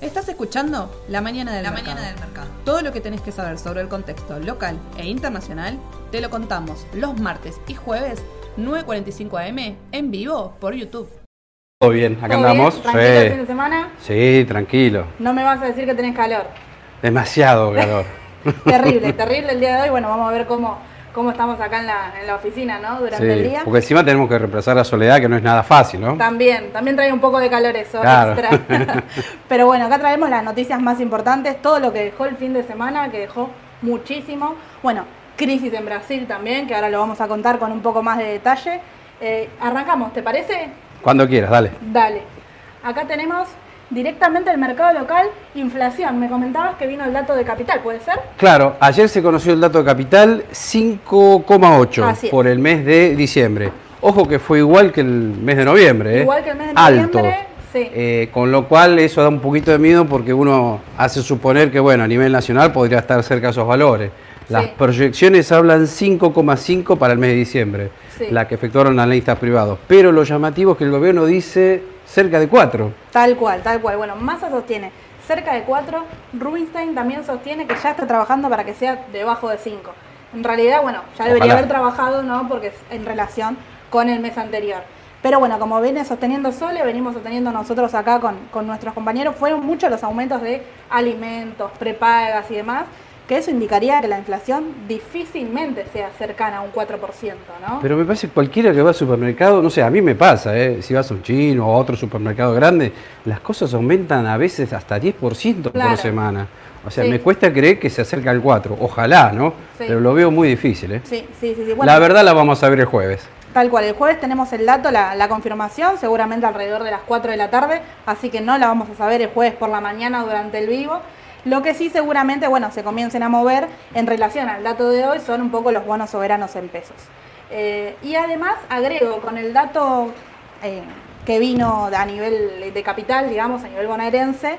Estás escuchando La Mañana del, La mercado. Mañana del Mercado. Todo lo que tenés que saber sobre el contexto local e internacional te lo contamos los martes y jueves 9.45 am en vivo por YouTube. Todo bien, acá ¿Todo andamos. bien? ¿Tranquilo el fin Sí. de semana? Sí, tranquilo. No me vas a decir que tenés calor. Demasiado calor. Terrible, terrible el día de hoy. Bueno, vamos a ver cómo, cómo estamos acá en la, en la oficina, ¿no? Durante el Sí, día. porque encima tenemos que reemplazar la soledad, que no es nada fácil, ¿no? También, también trae un poco de calor eso, Claro. extra. Pero bueno, acá traemos las noticias más importantes, todo lo que dejó el fin de semana, que dejó muchísimo. Bueno, crisis en Brasil también, que ahora lo vamos a contar con un poco más de detalle. Eh, arrancamos, ¿te parece? Cuando quieras, dale. Dale. Acá tenemos directamente el mercado local, inflación. Me comentabas que vino el dato de capital, ¿puede ser? Claro, ayer se conoció el dato de capital, 5,8 Así es. por el mes de diciembre. Ojo que fue igual que el mes de noviembre, ¿eh? Igual que el mes de Alto. noviembre, sí. Eh, con lo cual eso da un poquito de miedo porque uno hace suponer que, bueno, a nivel nacional podría estar cerca de esos valores. Las Sí. proyecciones hablan 5,5 para el mes de diciembre, Sí. la que efectuaron analistas privados. Pero lo llamativo es que el gobierno dice cerca de 4. Tal cual, tal cual. Bueno, Massa sostiene cerca de 4, Rubinstein también sostiene que ya está trabajando para que sea debajo de 5. En realidad, bueno, ya debería Ojalá. haber trabajado, ¿no? Porque es en relación con el mes anterior. Pero bueno, como viene sosteniendo Sole, venimos sosteniendo nosotros acá con, con nuestros compañeros, fueron muchos los aumentos de alimentos, prepagas y demás, que eso indicaría que la inflación difícilmente sea cercana a un 4%, ¿no? Pero me parece que cualquiera que va al supermercado, no sé, a mí me pasa, ¿eh? si vas a un chino o a otro supermercado grande, las cosas aumentan a veces hasta 10% Claro. por semana. O sea, Sí. me cuesta creer que se acerca al 4. Ojalá, ¿no? Sí. Pero lo veo muy difícil, ¿eh? sí, sí, sí. sí. Bueno, la verdad la vamos a ver el jueves. Tal cual, el jueves tenemos el dato, la, la confirmación, seguramente alrededor de las 4 de la tarde, así que no la vamos a saber el jueves por la mañana durante el vivo. Lo que sí seguramente, bueno, se comiencen a mover en relación al dato de hoy son un poco los bonos soberanos en pesos. Eh, y además agrego con el dato eh, que vino a nivel de capital, digamos, a nivel bonaerense,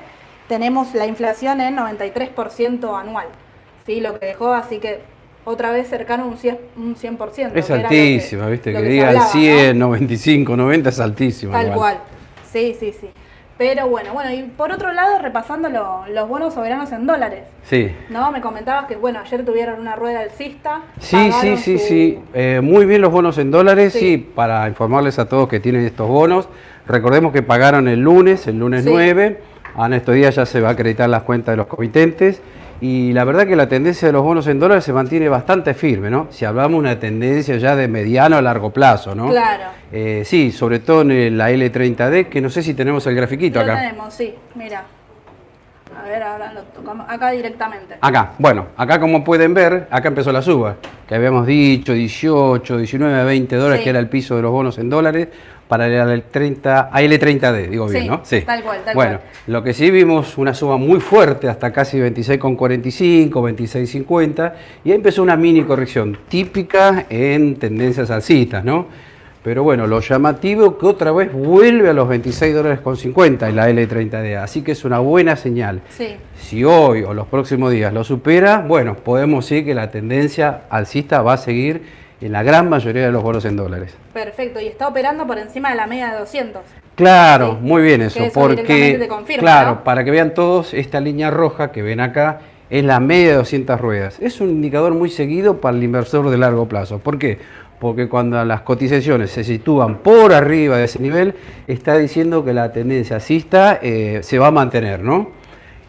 tenemos la inflación en 93% anual, ¿sí? Lo que dejó, así que otra vez cercano a un 100%. un 100% Es que altísima, ¿viste? Que se digan hablaba, ¿no? 100, 95, 90 es altísima. Tal igual. cual. Sí, sí, sí. Pero bueno, bueno, y por otro lado, repasando lo- los bonos soberanos en dólares. Sí. ¿No? Me comentabas que, bueno, ayer tuvieron una rueda alcista. Sí, sí, sí, su- sí. Eh, muy bien los bonos en dólares, Sí. sí. para informarles a todos que tienen estos bonos. Recordemos que pagaron el lunes, el lunes Sí. 9. En estos días ya se va a acreditar las cuentas de los comitentes. Y la verdad que la tendencia de los bonos en dólares se mantiene bastante firme, ¿no? Si hablamos de una tendencia ya de mediano a largo plazo, ¿no? Claro. Eh, sí, sobre todo en la L30D, que no sé si tenemos el grafiquito Lo acá. tenemos, sí, mira. A ver, ahora lo tocamos acá directamente. Acá, bueno, acá como pueden ver, acá empezó la suba, que habíamos dicho 18, 19, 20 dólares, Sí. que era el piso de los bonos en dólares, para el AL30, AL30D, digo bien, Sí, ¿no? tal cual, tal bueno, cual. lo que sí vimos una suba muy fuerte, hasta casi 26,45, 26,50, y ahí empezó una mini corrección, típica en tendencias alcistas, ¿no? Pero bueno, lo llamativo que otra vez vuelve a los 26 dólares con 50 en la L30D, así que es una buena señal. Sí. Si hoy o los próximos días lo supera, bueno, podemos decir que la tendencia alcista va a seguir en la gran mayoría de los bonos en dólares. Perfecto, y está operando por encima de la media de 200. Claro, Sí, muy bien eso, porque, te confirma, claro, ¿no? para que vean todos, esta línea roja que ven acá es la media de 200 ruedas. Es un indicador muy seguido para el inversor de largo plazo. ¿Por qué? Porque cuando las cotizaciones se sitúan por arriba de ese nivel, está diciendo que la tendencia alcista eh, se va a mantener, ¿no?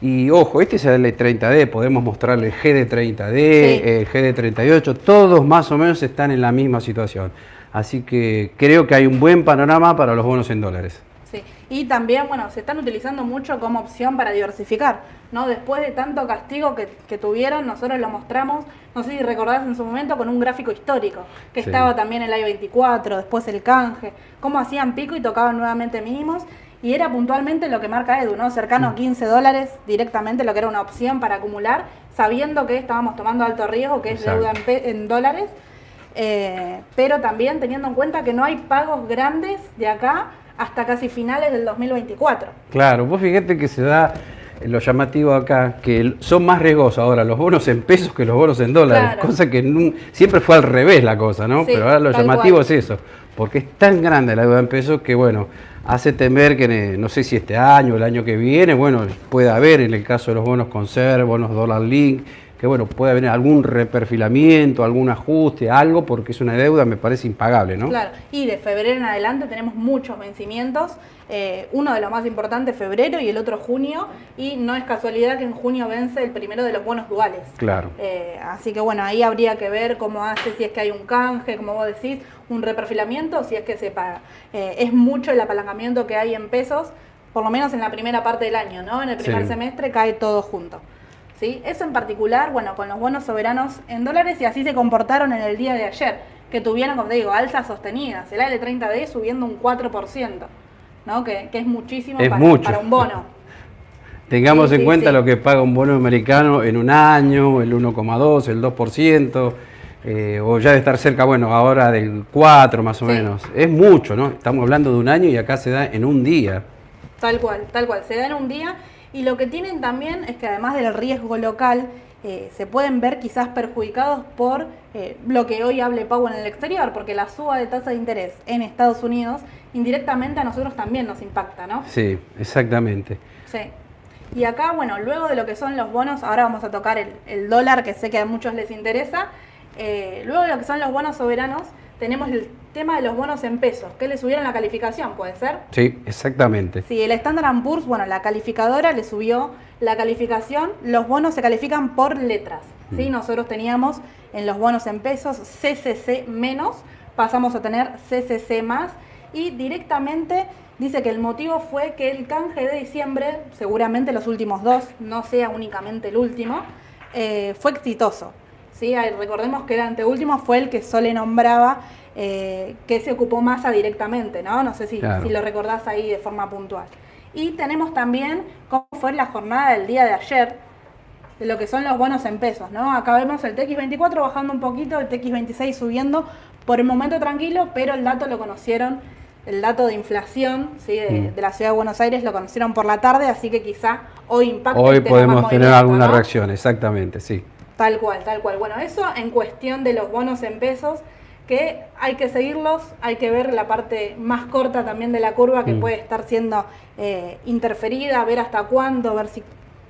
Y ojo, este es el L30D, podemos mostrarle el GD30D, Sí. el GD38, todos más o menos están en la misma situación. Así que creo que hay un buen panorama para los bonos en dólares. Sí. Y también, bueno, se están utilizando mucho como opción para diversificar, ¿no? Después de tanto castigo que, que tuvieron, nosotros lo mostramos, no sé si recordás en su momento, con un gráfico histórico, que Sí. estaba también el I-24, después el canje, cómo hacían pico y tocaban nuevamente mínimos, y era puntualmente lo que marca Edu, ¿no? Cercano a 15 dólares directamente, lo que era una opción para acumular, sabiendo que estábamos tomando alto riesgo, que es deuda en, en dólares, eh, pero también teniendo en cuenta que no hay pagos grandes de acá hasta casi finales del 2024. Claro, vos fíjate que se da lo llamativo acá, que son más riesgosos ahora los bonos en pesos que los bonos en dólares, Claro. cosa que siempre fue al revés la cosa, ¿no? Sí, Pero ahora lo llamativo cual. es eso, porque es tan grande la deuda en pesos que, bueno, hace temer que no sé si este año o el año que viene, bueno, puede haber en el caso de los bonos conserv, bonos dólar link, que bueno, puede haber algún reperfilamiento, algún ajuste, algo, porque es una deuda, me parece impagable, ¿no? Claro, y de febrero en adelante tenemos muchos vencimientos, eh, uno de los más importantes febrero y el otro junio, y no es casualidad que en junio vence el primero de los bonos duales. Claro. Eh, así que bueno, ahí habría que ver cómo hace, si es que hay un canje, como vos decís, un reperfilamiento, si es que se paga. Eh, es mucho el apalancamiento que hay en pesos, por lo menos en la primera parte del año, ¿no? En el primer semestre cae todo junto. ¿sí? Eso en particular, bueno, con los bonos soberanos en dólares y así se comportaron en el día de ayer, que tuvieron, como te digo, alzas sostenidas, el AL30D subiendo un 4%, ¿no? Que, es muchísimo para, un bono. Tengamos en cuenta lo que paga un bono americano en un año, el 1,2, el 2%, eh, o ya de estar cerca, bueno, ahora del 4 más o menos. Es mucho, ¿no? Estamos hablando de un año y acá se da en un día. Tal cual, tal cual, se da en un día y lo que tienen también es que además del riesgo local, eh, se pueden ver quizás perjudicados por eh, lo que hoy hable Pau en el exterior, porque la suba de tasa de interés en Estados Unidos indirectamente a nosotros también nos impacta, ¿no? Sí, exactamente. Sí. Y acá, bueno, luego de lo que son los bonos, ahora vamos a tocar el, dólar, que sé que a muchos les interesa, eh, luego de lo que son los bonos soberanos, tenemos el tema de los bonos en pesos, que le subieron la calificación, ¿puede ser? Sí, exactamente. Sí, el Standard Poor's, bueno, la calificadora le subió la calificación, los bonos se califican por letras, ¿sí? Mm. Nosotros teníamos en los bonos en pesos CCC menos, pasamos a tener CCC más y directamente dice que el motivo fue que el canje de diciembre, seguramente los últimos dos, no sea únicamente el último, eh, fue exitoso. ¿Sí? Recordemos que el anteúltimo fue el que Sole nombraba eh, que se ocupó masa directamente, ¿no? No sé si, si, lo recordás ahí de forma puntual. Y tenemos también cómo fue la jornada del día de ayer, de lo que son los bonos en pesos, ¿no? Acá vemos el TX24 bajando un poquito, el TX26 subiendo, por el momento tranquilo, pero el dato lo conocieron, el dato de inflación ¿sí? de, mm. la ciudad de Buenos Aires lo conocieron por la tarde, así que quizá hoy impacte. Hoy podemos tener alguna reacción, exactamente, sí. Tal cual, tal cual. Bueno, eso en cuestión de los bonos en pesos, que hay que seguirlos, hay que ver la parte más corta también de la curva que mm. puede estar siendo eh, interferida, ver hasta cuándo, ver si,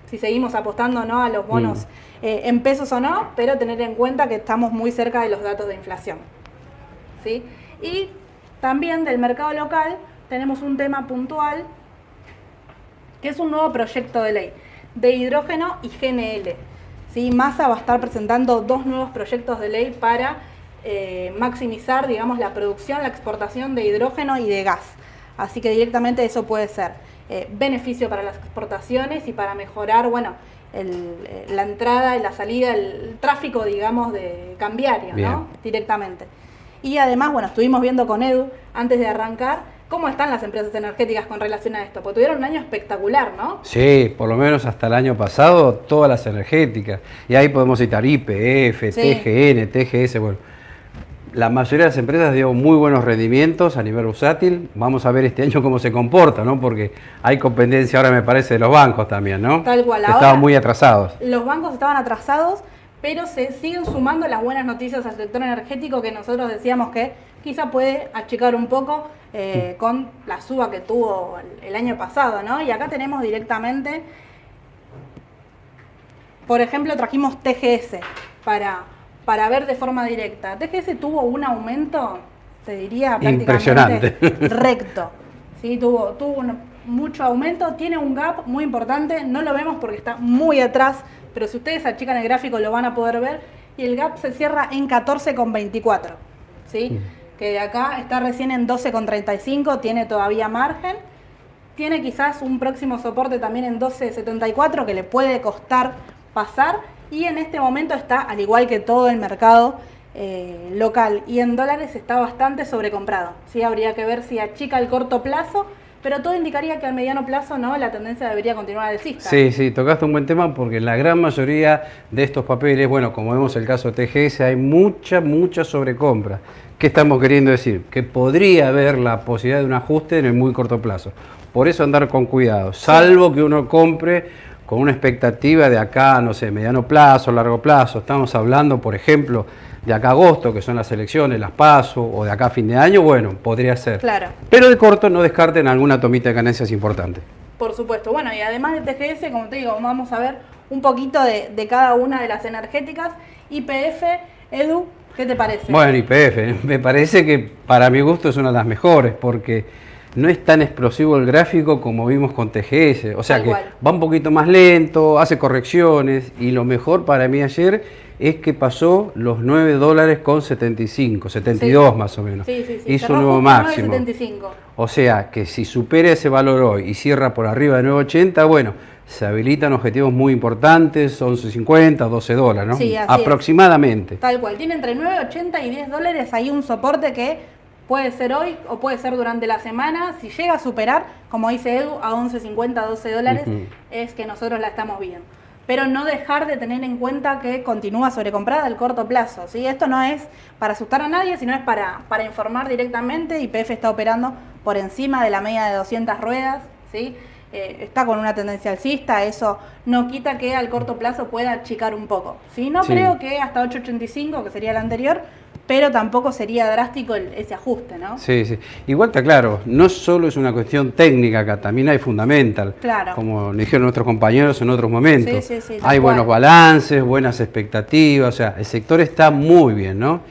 si seguimos apostando no a los bonos mm. eh, en pesos o no, pero tener en cuenta que estamos muy cerca de los datos de inflación. ¿sí? Y también del mercado local tenemos un tema puntual, que es un nuevo proyecto de ley de hidrógeno y GNL. ¿Sí? Massa va a estar presentando dos nuevos proyectos de ley para eh, maximizar, digamos, la producción, la exportación de hidrógeno y de gas. Así que directamente eso puede ser eh, beneficio para las exportaciones y para mejorar, bueno, eh, la entrada y la salida, el tráfico, digamos, de cambiario, ¿no? Directamente. Y además, bueno, estuvimos viendo con Edu antes de arrancar ¿Cómo están las empresas energéticas con relación a esto? Porque tuvieron un año espectacular, ¿no? Sí, por lo menos hasta el año pasado, todas las energéticas. Y ahí podemos citar IPF, TGN, TGS, bueno. La mayoría de las empresas dio muy buenos rendimientos a nivel usátil. Vamos a ver este año cómo se comporta, ¿no? Porque hay competencia ahora, me parece, de los bancos también, ¿no? Tal cual. Estaban muy atrasados. Los bancos estaban atrasados, pero se siguen sumando las buenas noticias al sector energético que nosotros decíamos que quizá puede achicar un poco eh, con la suba que tuvo el, año pasado, ¿no? Y acá tenemos directamente, por ejemplo, trajimos TGS para, para ver de forma directa. TGS tuvo un aumento, se diría prácticamente recto. ¿sí? Tuvo, tuvo mucho aumento, tiene un gap muy importante, no lo vemos porque está muy atrás, pero si ustedes achican el gráfico lo van a poder ver, y el gap se cierra en 14,24. ¿sí? Mm que de acá está recién en 12,35, tiene todavía margen. Tiene quizás un próximo soporte también en 12,74 que le puede costar pasar. Y en este momento está, al igual que todo el mercado eh, local y en dólares, está bastante sobrecomprado. ¿sí? Habría que ver si achica el corto plazo pero todo indicaría que al mediano plazo no la tendencia debería continuar alcista. Sí, sí, tocaste un buen tema porque en la gran mayoría de estos papeles, bueno, como vemos el caso de TGS, hay mucha, mucha sobrecompra. ¿Qué estamos queriendo decir? Que podría haber la posibilidad de un ajuste en el muy corto plazo. Por eso andar con cuidado, salvo que uno compre con una expectativa de acá, no sé, mediano plazo, largo plazo. Estamos hablando, por ejemplo, de acá a agosto, que son las elecciones, las paso, o de acá a fin de año, bueno, podría ser. Claro. Pero de corto no descarten alguna tomita de ganancias importante. Por supuesto. Bueno, y además de TGS, como te digo, vamos a ver un poquito de, de cada una de las energéticas. IPF, Edu, ¿qué te parece? Bueno, IPF, me parece que para mi gusto es una de las mejores, porque no es tan explosivo el gráfico como vimos con TGS. O sea que va un poquito más lento, hace correcciones, y lo mejor para mí ayer es que pasó los 9 dólares con 75, 72 Sí. más o menos. Sí, sí, sí. Hizo un nuevo máximo. 9.75. O sea que si supera ese valor hoy y cierra por arriba de 9.80, bueno, se habilitan objetivos muy importantes, 11.50, 12 dólares, ¿no? Sí, así es. Aproximadamente. Tal cual. Tiene entre 9.80 y 10 dólares ahí un soporte que puede ser hoy o puede ser durante la semana. Si llega a superar, como dice Edu, a 11.50, 12 dólares, es que nosotros la estamos viendo. Pero no dejar de tener en cuenta que continúa sobrecomprada al corto plazo. ¿sí? Esto no es para asustar a nadie, sino es para, para informar directamente. YPF está operando por encima de la media de 200 ruedas. ¿sí? Eh, está con una tendencia alcista, eso no quita que al corto plazo pueda achicar un poco. ¿sí? No Sí. creo que hasta 8.85, que sería el anterior, pero tampoco sería drástico el- ese ajuste, ¿no? Sí, sí. Igual está claro, no solo es una cuestión técnica acá, también hay fundamental. Claro. Como le dijeron nuestros compañeros en otros momentos. Sí, sí, sí, hay cual. buenos balances, buenas expectativas, o sea, el sector está muy bien, ¿no?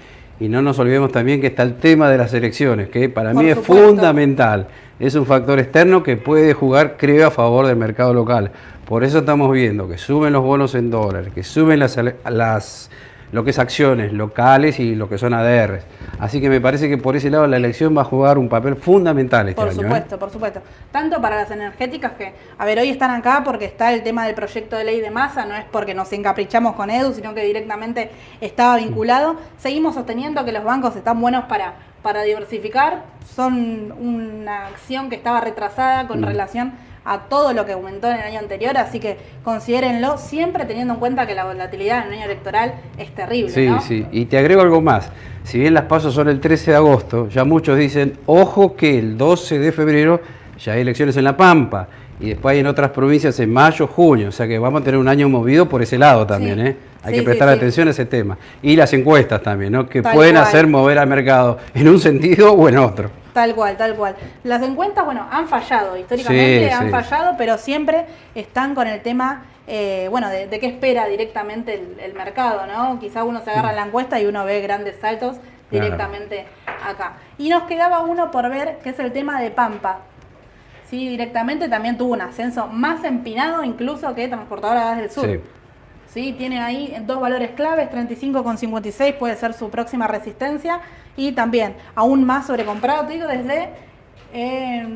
Y no nos olvidemos también que está el tema de las elecciones, que para Por mí es supuesto. fundamental. Es un factor externo que puede jugar, creo, a favor del mercado local. Por eso estamos viendo que suben los bonos en dólares, que suben las, las lo que es acciones locales y lo que son ADRs. Así que me parece que por ese lado la elección va a jugar un papel fundamental este Por año. ¿eh? supuesto, por supuesto. Tanto para las energéticas que, a ver, hoy están acá porque está el tema del proyecto de ley de masa, no es porque nos encaprichamos con Edu, sino que directamente estaba vinculado. Seguimos sosteniendo que los bancos están buenos para, para diversificar, son una acción que estaba retrasada con Mm. relación a todo lo que aumentó en el año anterior, así que considérenlo siempre teniendo en cuenta que la volatilidad en el año electoral es terrible, Sí, ¿no? sí. Y te agrego algo más. Si bien las pasos son el 13 de agosto, ya muchos dicen, ojo que el 12 de febrero ya hay elecciones en La Pampa. Y después hay en otras provincias en mayo, junio. O sea que vamos a tener un año movido por ese lado también. Sí. ¿eh? Hay Sí, que prestar sí, atención a ese tema. Y las encuestas también, ¿no? que Tal pueden cual. hacer mover al mercado en un sentido o en otro. Tal cual, tal cual. Las encuestas, bueno, han fallado, históricamente Sí, han sí. fallado, pero siempre están con el tema, eh, bueno, de, de qué espera directamente el, el mercado, ¿no? Quizá uno se agarra la encuesta y uno ve grandes saltos Claro. directamente acá. Y nos quedaba uno por ver, que es el tema de Pampa. Sí, directamente también tuvo un ascenso más empinado incluso que Transportadora Gas del Sur. Sí. Sí, tiene ahí dos valores claves, 35,56 puede ser su próxima resistencia y también aún más sobrecomprado, te digo, desde eh,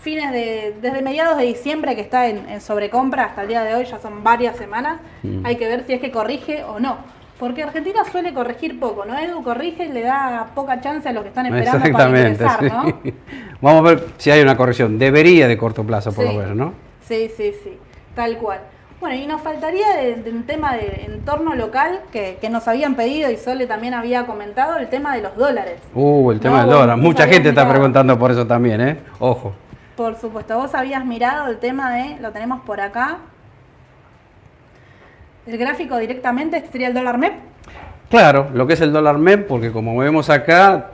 fines de, desde mediados de diciembre que está en, en sobrecompra hasta el día de hoy, ya son varias semanas, Mm. hay que ver si es que corrige o no. Porque Argentina suele corregir poco, ¿no? Edu corrige y le da poca chance a los que están esperando para ingresar, ¿no? sí. Vamos a ver si hay una corrección. Debería de corto plazo, por Sí. lo menos, ¿no? Sí, sí, sí, tal cual. Bueno, y nos faltaría de, de un tema de entorno local que, que nos habían pedido y Sole también había comentado, el tema de los dólares. Uh, el tema No, del dólar. Mucha gente está preguntando por eso también, ¿eh? Ojo. Por supuesto, vos habías mirado el tema de, lo tenemos por acá, el gráfico directamente, este sería el dólar MEP. Claro, lo que es el dólar MEP, porque como vemos acá,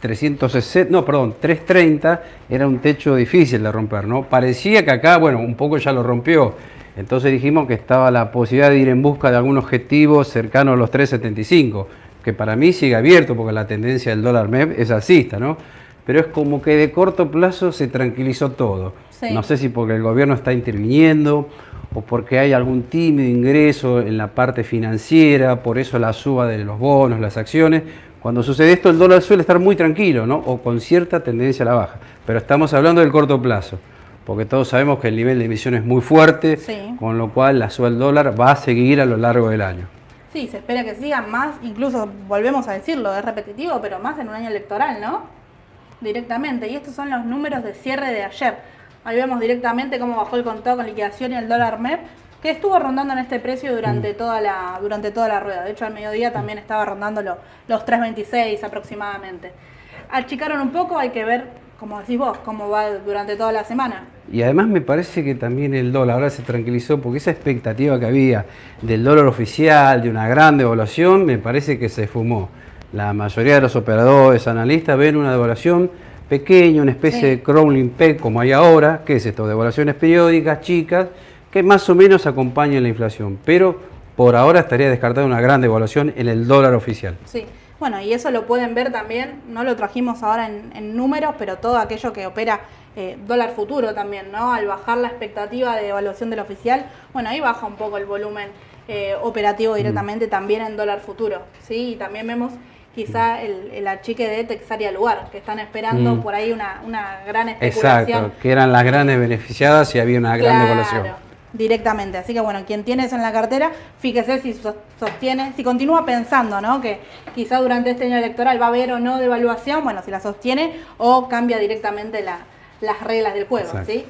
360, no, perdón, 330 era un techo difícil de romper, ¿no? Parecía que acá, bueno, un poco ya lo rompió. Entonces dijimos que estaba la posibilidad de ir en busca de algún objetivo cercano a los 375, que para mí sigue abierto porque la tendencia del dólar MEP es alcista, ¿no? Pero es como que de corto plazo se tranquilizó todo. Sí. No sé si porque el gobierno está interviniendo o porque hay algún tímido ingreso en la parte financiera, por eso la suba de los bonos, las acciones. Cuando sucede esto, el dólar suele estar muy tranquilo, ¿no? O con cierta tendencia a la baja. Pero estamos hablando del corto plazo, porque todos sabemos que el nivel de emisión es muy fuerte, Sí. con lo cual la suba del dólar va a seguir a lo largo del año. Sí, se espera que sigan más, incluso volvemos a decirlo, es repetitivo, pero más en un año electoral, ¿no? Directamente. Y estos son los números de cierre de ayer. Ahí vemos directamente cómo bajó el contado con liquidación y el dólar MEP, que estuvo rondando en este precio durante, toda, la, durante toda la rueda. De hecho, al mediodía también estaba rondando lo- los 3.26 aproximadamente. Achicaron un poco, hay que ver como decís vos, cómo va durante toda la semana. Y además me parece que también el dólar ahora se tranquilizó porque esa expectativa que había del dólar oficial, de una gran devaluación, me parece que se fumó. La mayoría de los operadores, analistas, ven una devaluación pequeña, una especie Sí. de crawling peg como hay ahora, que es esto, devaluaciones periódicas, chicas, que más o menos acompañan la inflación. Pero por ahora estaría descartada una gran devaluación en el dólar oficial. Sí, bueno, y eso lo pueden ver también, no lo trajimos ahora en, en números, pero todo aquello que opera eh, dólar futuro también, ¿no? Al bajar la expectativa de evaluación del oficial, bueno, ahí baja un poco el volumen eh, operativo directamente también en dólar futuro, ¿sí? Y también vemos quizá el, el achique de Texaria Lugar, que están esperando Mm. por ahí una, una gran especulación. Exacto, que eran las grandes beneficiadas y había una gran Claro, devaluación. Directamente. Así que bueno, quien tiene eso en la cartera, fíjese si sos- sostiene, si continúa pensando, ¿no? Que quizá durante este año electoral va a haber o no devaluación, bueno, si la sostiene o cambia directamente la- las reglas del juego, Exacto. ¿sí?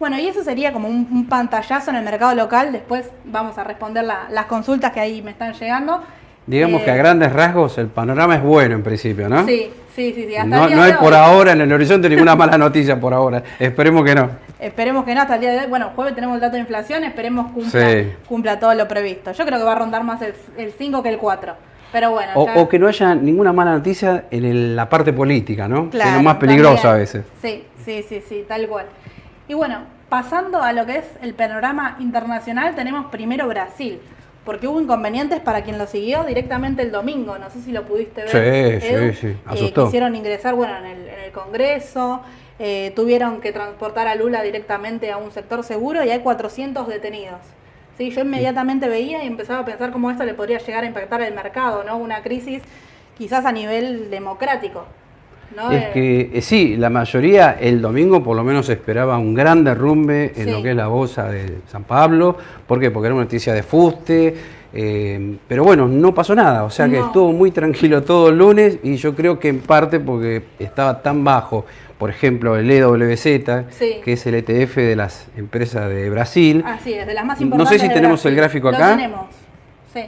Bueno, y eso sería como un, un pantallazo en el mercado local. Después vamos a responder la- las consultas que ahí me están llegando. Digamos Eh, que a grandes rasgos el panorama es bueno en principio, ¿no? Sí, sí, sí, sí. Hasta No, el día no de hay por ahora en el horizonte ninguna mala noticia por ahora. Esperemos que no. Esperemos que no, hasta el día de hoy. Bueno, jueves tenemos el dato de inflación, esperemos cumpla, Sí. cumpla todo lo previsto. Yo creo que va a rondar más el, el 5 que el 4. Pero bueno, O, ya- o que no haya ninguna mala noticia en el- la parte política, ¿no? que es Claro, lo más peligroso también. a veces. Sí, sí, sí, sí, tal cual. Y bueno, pasando a lo que es el panorama internacional, tenemos primero Brasil. Porque hubo inconvenientes para quien lo siguió directamente el domingo. No sé si lo pudiste ver. Sí, Edu. sí, sí, Eh, asustó. quisieron ingresar bueno, en, el, en el Congreso. eh, tuvieron que transportar a Lula directamente a un sector seguro y hay 400 detenidos. Sí, yo inmediatamente veía y empezaba a pensar cómo esto le podría llegar a impactar el mercado, ¿no? Una crisis quizás a nivel democrático. ¿No? Es Eh, que eh, sí, la mayoría el domingo por lo menos esperaba un gran derrumbe en Sí. lo que es la bolsa de San Pablo. ¿Por qué? Porque era una noticia de fuste. eh, pero bueno, no pasó nada. O sea que No. estuvo muy tranquilo todo el lunes y yo creo que en parte porque estaba tan bajo. Por ejemplo, el EWZ, Sí. que es el ETF de las empresas de Brasil. Así es, de las más No sé importantes. si tenemos Brasil. el gráfico Lo acá. tenemos, sí.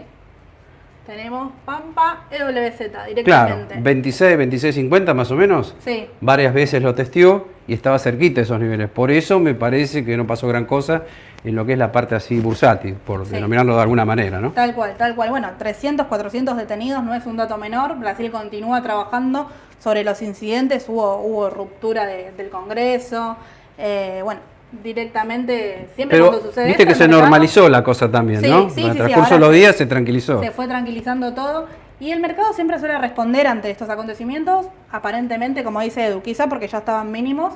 Tenemos Pampa EWZ Claro, directamente. 26, 26, 50 más o menos. Sí, Varias veces lo testió y estaba cerquita de esos niveles. Por eso me parece que no pasó gran cosa en lo que es la parte así bursátil, por Sí. denominarlo de alguna manera, ¿no? tal cual, tal cual. Bueno, 300, 400 detenidos no es un dato menor. Brasil continúa trabajando sobre los incidentes. Hubo, hubo ruptura de- del Congreso. eh, bueno, directamente, siempre Pero cuando sucede viste esto, que se mercado- normalizó la cosa también, Sí, ¿no? sí, el transcurso de los días se tranquilizó. Se fue tranquilizando todo y el mercado siempre suele responder ante estos acontecimientos, aparentemente, como dice Edu, quizá porque ya estaban mínimos,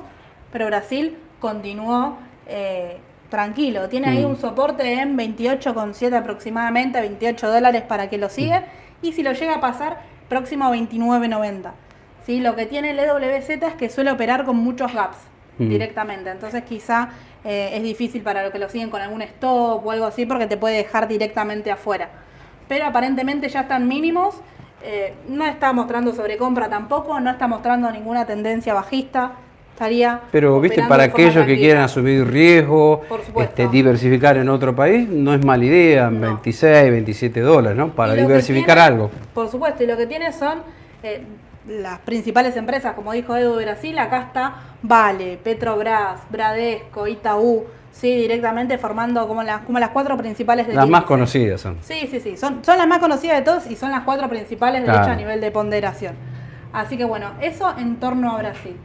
pero Brasil continuó eh, tranquilo. Tiene ahí Mm. un soporte en 28,7 aproximadamente, 28 dólares para que lo siga y si lo llega a pasar, próximo a 29,90. ¿Sí? Lo que tiene el EWZ es que suele operar con muchos gaps Mm. directamente, entonces quizá eh, es difícil para los que lo siguen con algún stop o algo así porque te puede dejar directamente afuera pero aparentemente ya están mínimos. eh, no está mostrando sobrecompra tampoco, no está mostrando ninguna tendencia bajista. Estaría. Pero, viste, para aquellos que quieran asumir riesgo, este, diversificar en otro país, no es mala idea, No. 26, 27 dólares, ¿no? Para diversificar tiene- algo. Por supuesto, y lo que tiene son eh, las principales empresas, como dijo Edu Brasil, acá está Vale, Petrobras, Bradesco, Itaú, sí, directamente formando como las, como las cuatro principales Las más conocidas son. Sí, sí, sí. Son, son las más conocidas de todos y son las cuatro principales, de Claro. hecho, a nivel de ponderación. Así que bueno, eso en torno a Brasil.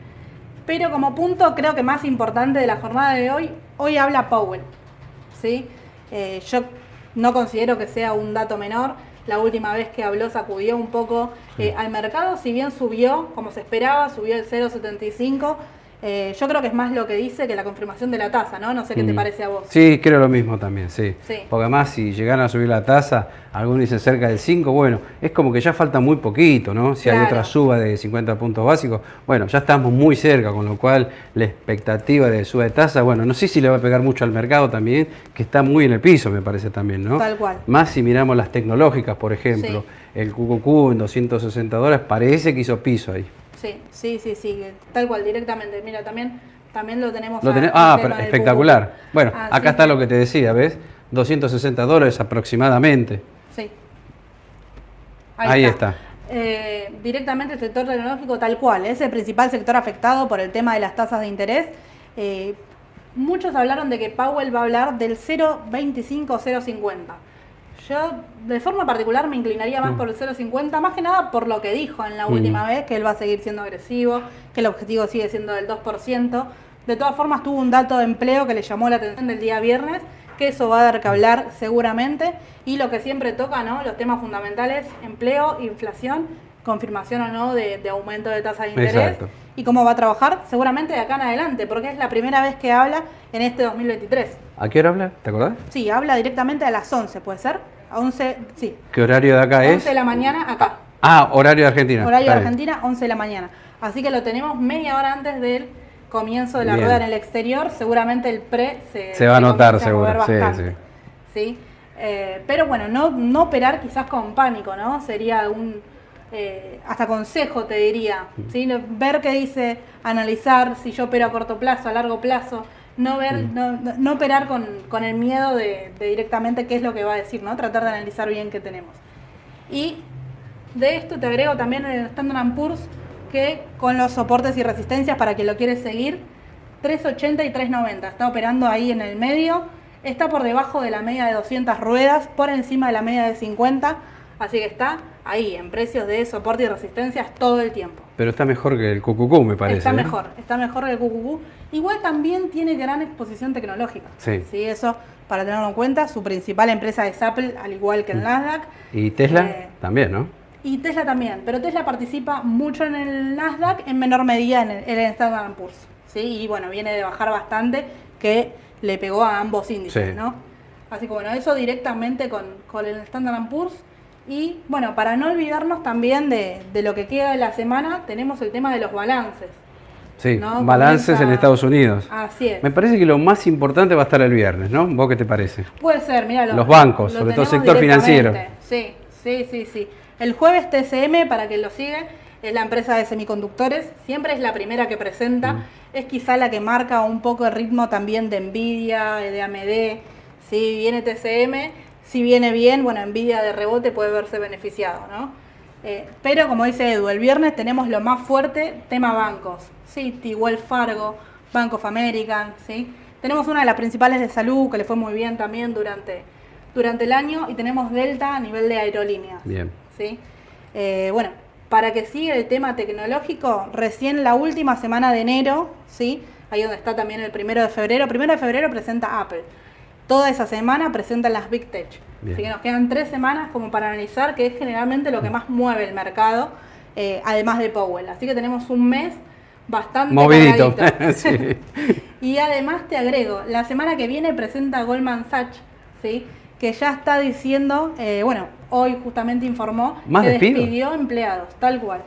Pero como punto, creo que más importante de la jornada de hoy, hoy habla Powell. ¿sí? Eh, yo no considero que sea un dato menor. La última vez que habló sacudió un poco eh, al mercado, si bien subió, como se esperaba, subió el 0,75. Eh, yo creo que es más lo que dice que la confirmación de la tasa, ¿no? No sé qué te Mm. parece a vos. Sí, creo lo mismo también, sí. Sí. Porque además si llegan a subir la tasa, algunos dicen cerca del 5, bueno, es como que ya falta muy poquito, ¿no? Si hay otra suba de 50 puntos básicos, bueno, ya estamos muy cerca, con lo cual la expectativa de suba de tasa, bueno, no sé si le va a pegar mucho al mercado también, que está muy en el piso, me parece también, ¿no? Tal cual. Más si miramos las tecnológicas, por ejemplo, el QQQ en 260 dólares, parece que hizo piso ahí. Sí, sí, sí, sí, tal cual, directamente. Mira, también, también lo tenemos. Lo tenés- ah, pero espectacular. Bueno, Así acá está lo que te decía, ¿ves? 260 dólares aproximadamente. Sí. Ahí está. eh, directamente el sector tecnológico tal cual, es el principal sector afectado por el tema de las tasas de interés. Eh, muchos hablaron de que Powell va a hablar del 0,25-0,50. Yo de forma particular me inclinaría más Mm. por el 0,50, más que nada por lo que dijo en la Mm. última vez, que él va a seguir siendo agresivo, que el objetivo sigue siendo del 2%. De todas formas tuvo un dato de empleo que le llamó la atención del día viernes, que eso va a dar que hablar seguramente. Y lo que siempre toca, ¿no? Los temas fundamentales, empleo, inflación, confirmación o no de, de aumento de tasa de interés. Exacto. Y cómo va a trabajar seguramente de acá en adelante, porque es la primera vez que habla en este 2023. ¿A qué hora habla? ¿Te acordás? Sí, habla directamente a las 11, ¿puede ser? A 11, sí. ¿Qué horario de acá 11 es? de la mañana acá. Ah, horario de Argentina. Horario de Está bien. Argentina, 11 de la mañana. Así que lo tenemos media hora antes del comienzo de la Bien. rueda en el exterior. Seguramente el pre se, Se va a notar, seguro. Sí, bastante. ¿sí? Eh, pero bueno, no, no operar quizás con pánico, ¿no? Sería un eh, hasta consejo, te diría. ¿sí? Ver qué dice, analizar si yo opero a corto plazo, a largo plazo. No, ver, no, no- no operar con, con el miedo de, de directamente qué es lo que va a decir, ¿no? Tratar de analizar bien qué tenemos. Y de esto te agrego también el Standard Poor's que con los soportes y resistencias para quien lo quiere seguir, 380 y 390. Está operando ahí en el medio. Está por debajo de la media de 200 ruedas, por encima de la media de 50. Así que está ahí en precios de soporte y resistencias todo el tiempo. Pero está mejor que el Cucucú, me parece. está ¿eh? mejor, está mejor que el QQQ. Igual también tiene gran exposición tecnológica. Sí. eso para tenerlo en cuenta. Su principal empresa es Apple, al igual que el Nasdaq. Y Tesla Eh, también, ¿no? Y Tesla también, pero Tesla participa mucho en el Nasdaq, en menor medida en el, en el Standard Poor's. ¿sí? Y bueno, viene de bajar bastante, que le pegó a ambos índices, Sí. ¿no? Así que bueno, eso directamente con, con el Standard Poor's. Y bueno, para no olvidarnos también de, de lo que queda de la semana, tenemos el tema de los balances. Sí, ¿no? balances en Estados Unidos. Así es. Me parece que lo más importante va a estar el viernes, ¿no? ¿Vos qué te parece? Puede ser, mira. Los bancos, sobre todo sector financiero. Sí, sí, sí, sí. El jueves TCM, para quien lo sigue, es la empresa de semiconductores. Siempre es la primera que presenta. Mm. Es quizá la que marca un poco el ritmo también de Nvidia, de AMD. Si viene TCM, si viene bien, bueno, Nvidia de rebote puede verse beneficiado, ¿no? Eh, pero como dice Edu, el viernes tenemos lo más fuerte, tema bancos. Citi, Wells Fargo, Bank of American, ¿sí? Tenemos una de las principales de salud que le fue muy bien también durante, durante el año y tenemos Delta a nivel de aerolíneas. Bien. ¿sí? Eh, bueno, para que siga el tema tecnológico, recién la última semana de enero, ¿sí? ahí donde está también el primero de febrero, primero de febrero presenta Apple. Toda esa semana presentan las Big Tech. Bien. Así que nos quedan tres semanas como para analizar, que es generalmente lo que más mueve el mercado, eh, además de Powell. Así que tenemos un mes bastante Movidito. Sí. Y además te agrego, la semana que viene presenta Goldman Sachs, ¿sí? que ya está diciendo, eh, bueno, hoy justamente informó ¿Más que despidió empleados, tal cual.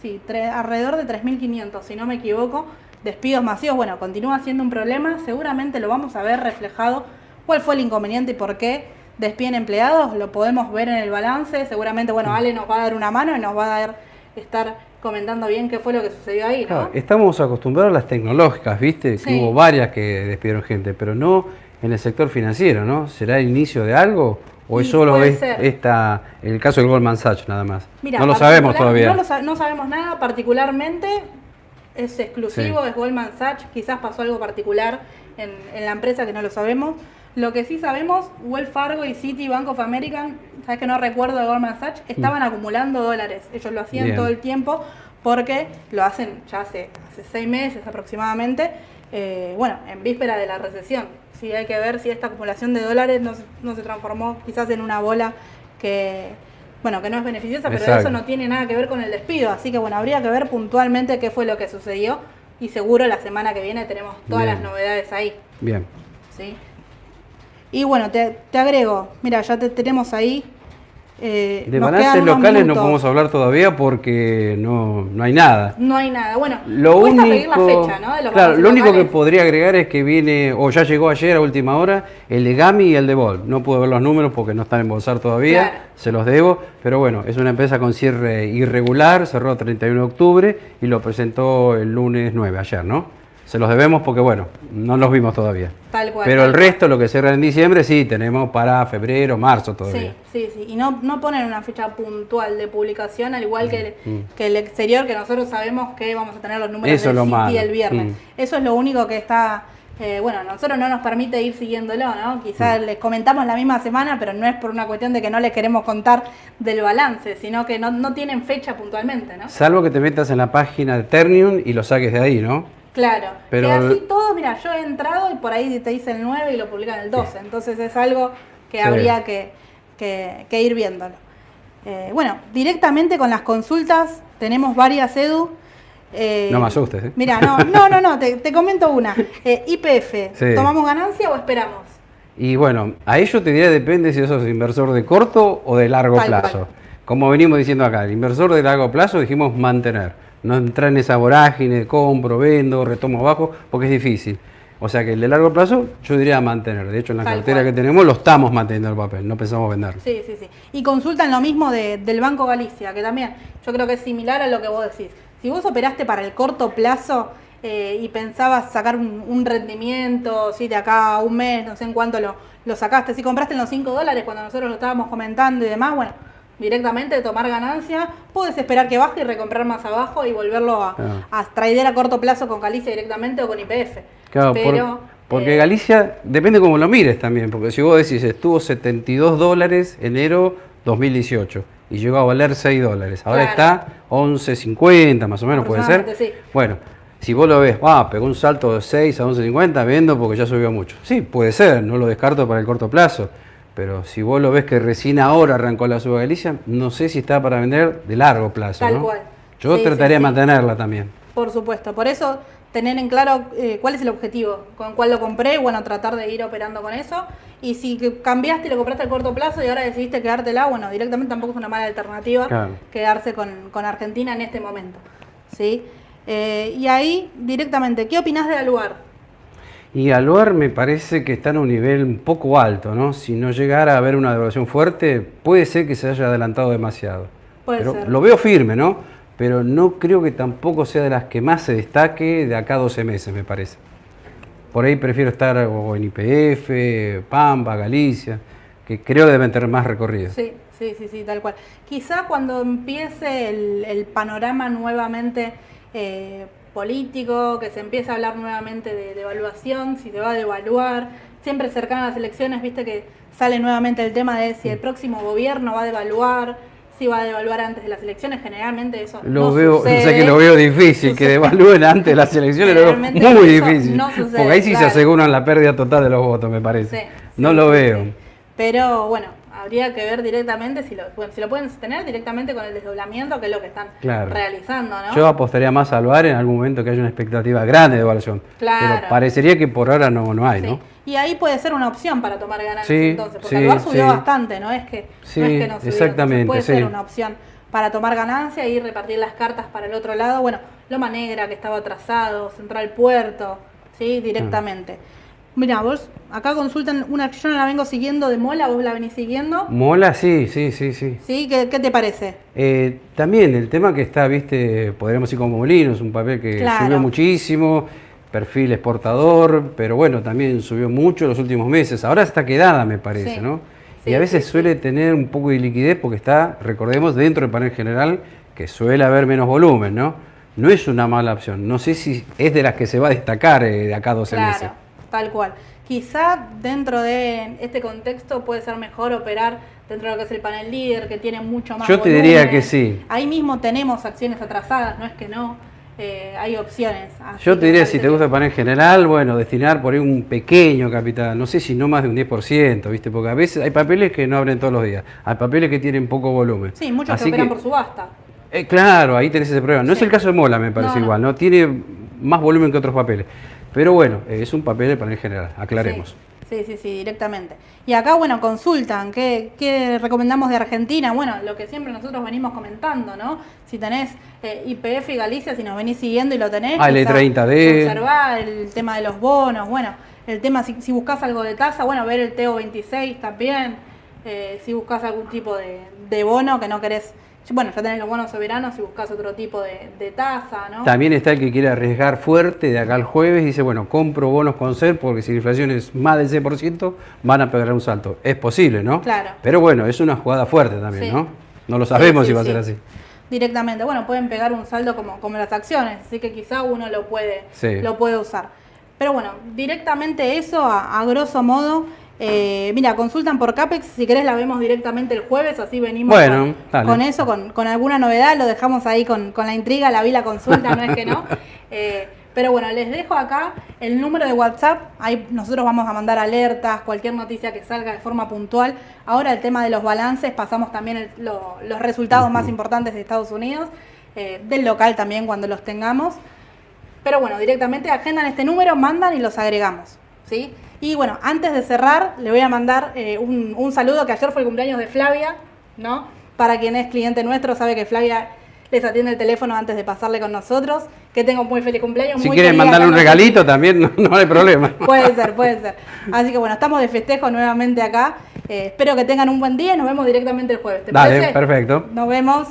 Sí, alrededor de 3.500, si no me equivoco, despidos masivos. Bueno, continúa siendo un problema, seguramente lo vamos a ver reflejado. ¿Cuál fue el inconveniente y por qué despiden empleados? Lo podemos ver en el balance, seguramente, bueno, Mm. Ale nos va a dar una mano y nos va a dar, estar comentando bien qué fue lo que sucedió ahí, ¿no? Claro, estamos acostumbrados a las tecnológicas, ¿viste? Sí. Que hubo varias que despidieron gente, pero no en el sector financiero, ¿no? ¿Será el inicio de algo? ¿O es solo es- esta, el caso del Goldman Sachs nada más? Mira, no lo sabemos todavía. No, lo sa- no sabemos nada, particularmente es exclusivo, Sí. es Goldman Sachs, quizás pasó algo particular en, en la empresa que no lo sabemos. Lo que sí sabemos, Wells Fargo y Citi, Bank of American, sabes que no recuerdo de Goldman Sachs, estaban acumulando dólares. Ellos lo hacían Mm. Bien. todo el tiempo porque lo hacen ya hace, hace seis meses aproximadamente, eh, bueno, en víspera de la recesión. Sí, hay que ver si esta acumulación de dólares no, se- no se transformó quizás en una bola que, bueno, que no es beneficiosa, pero eso no tiene nada que ver con el despido. Así que bueno, habría que ver puntualmente qué fue lo que sucedió y seguro la semana que viene tenemos todas Bien. las novedades ahí. Bien. ¿sí? Y bueno, te, te agrego, mira, ya te tenemos ahí. eh, De balances locales no podemos hablar todavía porque no, no hay nada. No hay nada. Bueno, Lo único, pedir la fecha, ¿no? De los claro, lo único que podría agregar es que viene, o ya llegó ayer a última hora, el de Gami y el de Vol. No pude ver los números porque no están en bolsar todavía, Claro. se los debo, pero bueno, es una empresa con cierre irregular, cerró el 31 de octubre y lo presentó el lunes 9, ayer, ¿no? Se los debemos porque, bueno, no los vimos todavía. Tal cual. Pero el cual. resto, lo que cierra en diciembre, sí, tenemos para febrero, marzo todavía. Sí, sí, sí. Y no, no ponen una fecha puntual de publicación, al igual que el, Mm. que el exterior, que nosotros sabemos que vamos a tener los números Eso es del lo City malo. el viernes. Mm. Eso es lo único que está. eh, bueno, nosotros no nos permite ir siguiéndolo, ¿no? Quizás Mm. les comentamos la misma semana, pero no es por una cuestión de que no les queremos contar del balance, sino que no, no tienen fecha puntualmente, ¿no? Salvo que te metas en la página de Ternium y lo saques de ahí, ¿no? Claro, Pero- que así todo, mira, yo he entrado y por ahí te dice el 9 y lo publican el 12, entonces es algo que Sí. habría que, que- que ir viéndolo. Eh, bueno, directamente con las consultas tenemos varias, Edu. Eh, No me asustes, ¿eh? Mira, no, no, no, no, te, te comento una. Eh, IPF, Sí. ¿tomamos ganancia o esperamos? Y bueno, ahí yo te diría depende si sos inversor de corto o de largo Tal plazo. cual. Como venimos diciendo acá, el inversor de largo plazo dijimos mantener, no entrar en esa vorágine de compro, vendo, retomo abajo, porque es difícil. O sea que el de largo plazo yo diría mantener. De hecho, en la Tal cartera cual. que tenemos lo estamos manteniendo el papel, no pensamos vender. Sí, sí, sí. Y consultan lo mismo de- del Banco Galicia, que también yo creo que es similar a lo que vos decís. Si vos operaste para el corto plazo eh, y pensabas sacar un, un rendimiento, ¿sí? de acá a un mes, no sé en cuánto lo, lo sacaste, si compraste en los 5 dólares cuando nosotros lo estábamos comentando y demás, bueno, directamente tomar ganancia, puedes esperar que baje y recomprar más abajo y volverlo a, Claro. a corto plazo con Galicia directamente o con IPF. Claro, por- Pero, porque eh, Galicia depende cómo lo mires también, porque si vos decís estuvo 72 dólares enero 2018 y llegó a valer 6 dólares, ahora Claro. está 11.50 más o menos puede ser. Sí. Bueno, si vos lo ves, ah, pegó un salto de 6 a 11.50, vendo porque ya subió mucho. Sí, puede ser, no lo descarto para el corto plazo. Pero si vos lo ves que recién ahora arrancó la suba Galicia, no sé si está para vender de largo plazo. Tal ¿no? cual. Yo Sí, trataría de sí. mantenerla también. Por supuesto, por eso tener en claro eh, cuál es el objetivo, con cuál lo compré, bueno, tratar de ir operando con eso. Y si cambiaste y lo compraste a corto plazo y ahora decidiste quedártela, bueno, directamente tampoco es una mala alternativa Claro. quedarse con, con Argentina en este momento. ¿sí? Eh, y ahí, directamente, ¿qué opinás de Aluar? Y Aluar me parece que está en un nivel un poco alto, ¿no? Si no llegara a haber una devaluación fuerte, puede ser que se haya adelantado demasiado. Puede Pero ser. Lo veo firme, ¿no? Pero no creo que tampoco sea de las que más se destaque de acá a 12 meses, me parece. Por ahí prefiero estar en IPF, Pampa, Galicia, que creo que deben tener más recorrido. Sí, sí, sí, sí, tal cual. Quizá cuando empiece el, el panorama nuevamente eh, político, que se empiece a hablar nuevamente de devaluación, si se va a devaluar, siempre cercano a las elecciones, viste que sale nuevamente el tema de si el próximo gobierno va a devaluar, si va a devaluar antes de las elecciones, generalmente eso Lo no veo, sucede. sé que lo veo difícil, que devalúen antes de las elecciones, lo veo muy difícil. no sucede, porque ahí sí se aseguran la pérdida total de los votos, me parece. Sí, no sí, lo veo. sí. Pero bueno, habría que ver directamente si lo, bueno, si lo pueden sostener directamente con el desdoblamiento, que es lo que están Claro. realizando, ¿no? Yo apostaría más al VAR en algún momento que haya una expectativa grande de evaluación. Claro. Pero parecería que por ahora no, no hay, Sí. ¿no? Y ahí puede ser una opción para tomar ganancias Sí, entonces, porque sí, el lugar subió bastante, no es que no es que no subió, exactamente, entonces puede ser una opción para tomar ganancia y repartir las cartas para el otro lado. Bueno, Loma Negra que estaba atrasado, Central Puerto, sí, directamente. Mira, vos acá consultan una que yo no la vengo siguiendo de Mola, vos la venís siguiendo. Mola, sí, sí, sí, sí. ¿Sí? ¿Qué, qué te parece? Eh, también el tema que está, viste, podríamos decir como Molinos, un papel que Claro. subió muchísimo, perfil exportador, pero bueno, también subió mucho en los últimos meses. Ahora está quedada, me parece, Sí. ¿no? Sí, y a veces sí, suele tener un poco de liquidez porque está, recordemos, dentro del panel general, que suele haber menos volumen, ¿no? No es una mala opción. No sé si es de las que se va a destacar eh, de acá a 12 meses. Tal cual. Quizá dentro de este contexto puede ser mejor operar dentro de lo que es el panel líder, que tiene mucho más Yo te diría que sí. Ahí mismo tenemos acciones atrasadas, no es que no, eh, hay opciones. Así Yo te diría, si te gusta el panel general, bueno, destinar por ahí un pequeño capital, no sé si no más de un 10%, ¿viste? Porque a veces hay papeles que no abren todos los días, hay papeles que tienen poco volumen. Sí, muchos Así que operan que- por subasta. Eh, claro, ahí tenés ese problema. No es el caso de Mola, me parece No, no. igual, ¿no? Tiene más volumen que otros papeles. Pero bueno, eh, es un papel de panel general, aclaremos. Sí, sí, sí, directamente. Y acá, bueno, consultan, ¿qué, qué recomendamos de Argentina? Bueno, lo que siempre nosotros venimos comentando, ¿no? Si tenés eh, IPF y Galicia, si nos venís siguiendo y lo tenés, Ah, el quizá E30D. observar el tema de los bonos, bueno, el tema, si, si buscas algo de tasa, bueno, ver el TO26 también, eh, si buscas algún tipo de, de bono que no querés Bueno, ya tenés los bonos soberanos si buscas otro tipo de, de tasa, ¿no? También está el que quiere arriesgar fuerte de acá al jueves y dice, bueno, compro bonos con ser porque si la inflación es más del 6%, van a pegar un salto. Es posible, ¿no? Claro. Pero bueno, es una jugada fuerte también, Sí. ¿no? No lo sabemos Sí, sí, si va a ser así. Directamente. Bueno, pueden pegar un saldo como, como las acciones, así que quizá uno lo puede, lo puede usar. Pero bueno, directamente eso, a, a grosso modo. Eh, mira, consultan por CAPEX, si querés la vemos directamente el jueves, así venimos Bueno, con, eso, con, con alguna novedad, lo dejamos ahí con, con la intriga, la vi la consulta, no es que no. Eh, pero bueno, les dejo acá el número de WhatsApp, ahí nosotros vamos a mandar alertas, cualquier noticia que salga de forma puntual. Ahora el tema de los balances, pasamos también el- lo- los resultados más importantes de Estados Unidos, eh, del local también cuando los tengamos. Pero bueno, directamente agendan este número, mandan y los agregamos. ¿sí? Y bueno, antes de cerrar, le voy a mandar eh, un, un saludo que ayer fue el cumpleaños de Flavia, ¿no? Para quien es cliente nuestro, sabe que Flavia les atiende el teléfono antes de pasarle con nosotros. Que tenga un muy feliz cumpleaños. Si muy quieren mandarle un regalito también, no, no hay problema. Puede ser, puede ser. Así que bueno, estamos de festejo nuevamente acá. Eh, espero que tengan un buen día y nos vemos directamente el jueves. ¿Te Dale, parece? perfecto. Nos vemos.